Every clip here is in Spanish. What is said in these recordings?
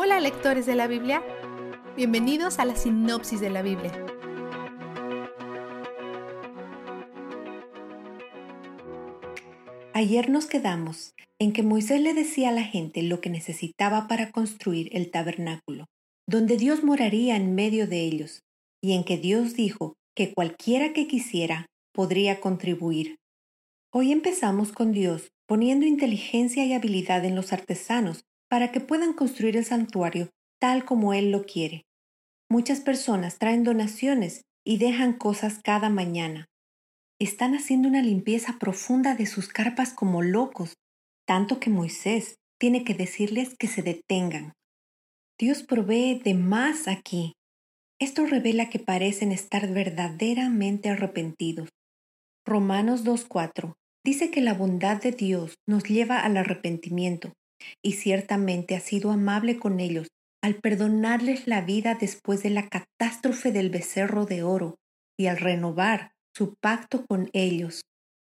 Hola lectores de la Biblia, bienvenidos a la sinopsis de la Biblia. Ayer nos quedamos en que Moisés le decía a la gente lo que necesitaba para construir el tabernáculo, donde Dios moraría en medio de ellos, y en que Dios dijo que cualquiera que quisiera podría contribuir. Hoy empezamos con Dios poniendo inteligencia y habilidad en los artesanos para que puedan construir el santuario tal como Él lo quiere. Muchas personas traen donaciones y dejan cosas cada mañana. Están haciendo una limpieza profunda de sus carpas como locos, tanto que Moisés tiene que decirles que se detengan. Dios provee de más aquí. Esto revela que parecen estar verdaderamente arrepentidos. Romanos 2.4 dice que la bondad de Dios nos lleva al arrepentimiento, y ciertamente ha sido amable con ellos al perdonarles la vida después de la catástrofe del becerro de oro y al renovar su pacto con ellos.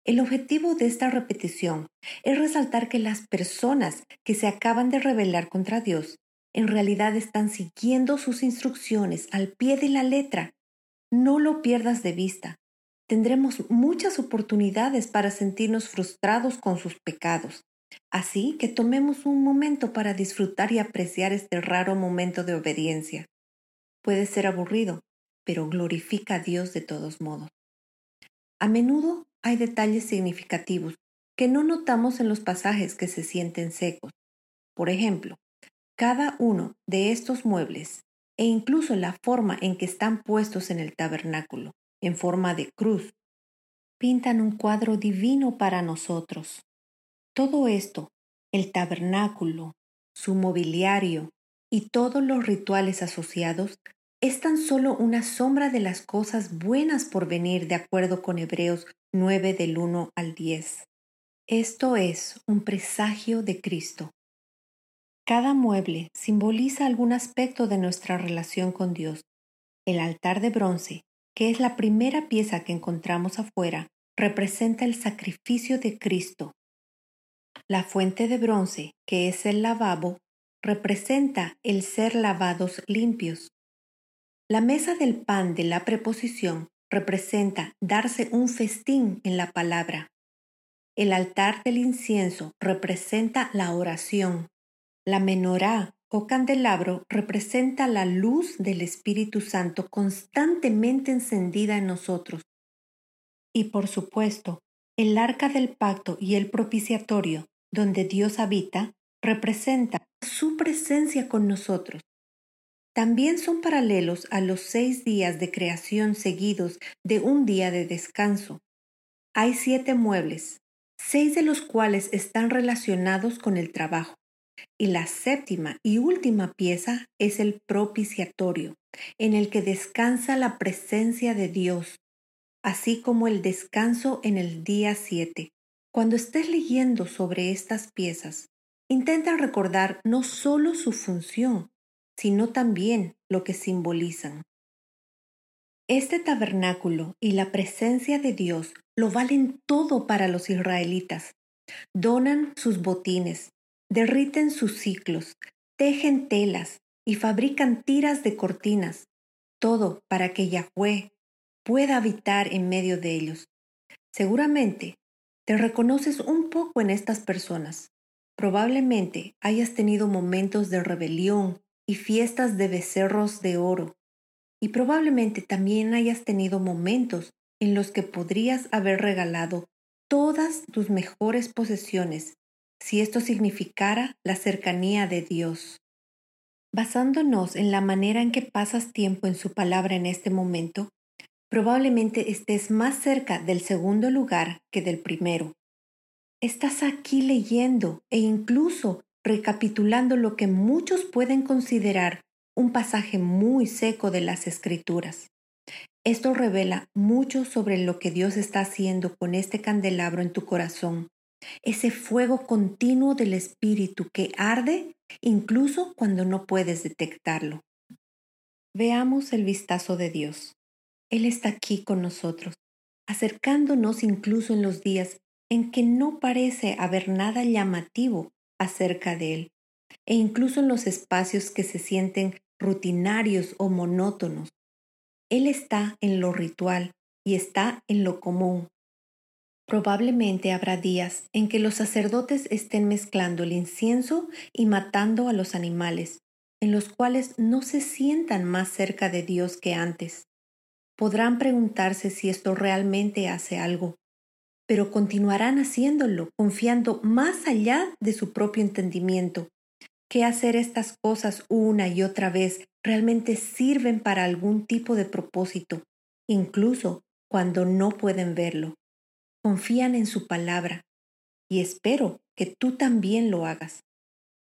El objetivo de esta repetición es resaltar que las personas que se acaban de rebelar contra Dios en realidad están siguiendo sus instrucciones al pie de la letra. No lo pierdas de vista. Tendremos muchas oportunidades para sentirnos frustrados con sus pecados. Así que tomemos un momento para disfrutar y apreciar este raro momento de obediencia. Puede ser aburrido, pero glorifica a Dios de todos modos. A menudo hay detalles significativos que no notamos en los pasajes que se sienten secos. Por ejemplo, cada uno de estos muebles e incluso la forma en que están puestos en el tabernáculo, en forma de cruz, pintan un cuadro divino para nosotros. Todo esto, el tabernáculo, su mobiliario y todos los rituales asociados, es tan solo una sombra de las cosas buenas por venir de acuerdo con Hebreos 9 del 1 al 10. Esto es un presagio de Cristo. Cada mueble simboliza algún aspecto de nuestra relación con Dios. El altar de bronce, que es la primera pieza que encontramos afuera, representa el sacrificio de Cristo la fuente de bronce, que es el lavabo, representa el ser lavados limpios. La mesa del pan de la preposición representa darse un festín en la palabra. El altar del incienso representa la oración. La menorá o candelabro representa la luz del Espíritu Santo constantemente encendida en nosotros. Y por supuesto, el arca del pacto y el propiciatorio donde Dios habita, representa su presencia con nosotros. También son paralelos a los seis días de creación seguidos de un día de descanso. Hay siete muebles, seis de los cuales están relacionados con el trabajo. Y la séptima y última pieza es el propiciatorio, en el que descansa la presencia de Dios, así como el descanso en el día siete. Cuando estés leyendo sobre estas piezas, intenta recordar no solo su función, sino también lo que simbolizan. Este tabernáculo y la presencia de Dios lo valen todo para los israelitas. Donan sus botines, derriten sus ciclos, tejen telas y fabrican tiras de cortinas, todo para que Yahweh pueda habitar en medio de ellos. Seguramente te reconoces un poco en estas personas. Probablemente hayas tenido momentos de rebelión y fiestas de becerros de oro. Y probablemente también hayas tenido momentos en los que podrías haber regalado todas tus mejores posesiones si esto significara la cercanía de Dios. Basándonos en la manera en que pasas tiempo en su palabra en este momento, probablemente estés más cerca del segundo lugar que del primero. Estás aquí leyendo e incluso recapitulando lo que muchos pueden considerar un pasaje muy seco de las escrituras. Esto revela mucho sobre lo que Dios está haciendo con este candelabro en tu corazón, ese fuego continuo del Espíritu que arde incluso cuando no puedes detectarlo. Veamos el vistazo de Dios. Él está aquí con nosotros, acercándonos incluso en los días en que no parece haber nada llamativo acerca de Él. e incluso en los espacios que se sienten rutinarios o monótonos. Él está en lo ritual y está en lo común. Probablemente habrá días en que los sacerdotes estén mezclando el incienso y matando a los animales, en los cuales no se sientan más cerca de Dios que antes. Podrán preguntarse si esto realmente hace algo, pero continuarán haciéndolo, confiando más allá de su propio entendimiento, que hacer estas cosas una y otra vez realmente sirven para algún tipo de propósito, incluso cuando no pueden verlo. Confían en su palabra y espero que tú también lo hagas.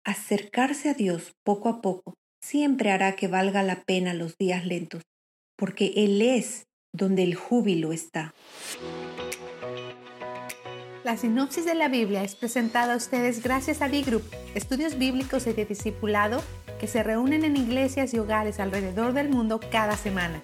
Acercarse a Dios poco a poco siempre hará que valga la pena los días lentos, porque Él es donde el júbilo está. La sinopsis de la Biblia es presentada a ustedes gracias a B-Group, estudios bíblicos y de discipulado que se reúnen en iglesias y hogares alrededor del mundo cada semana.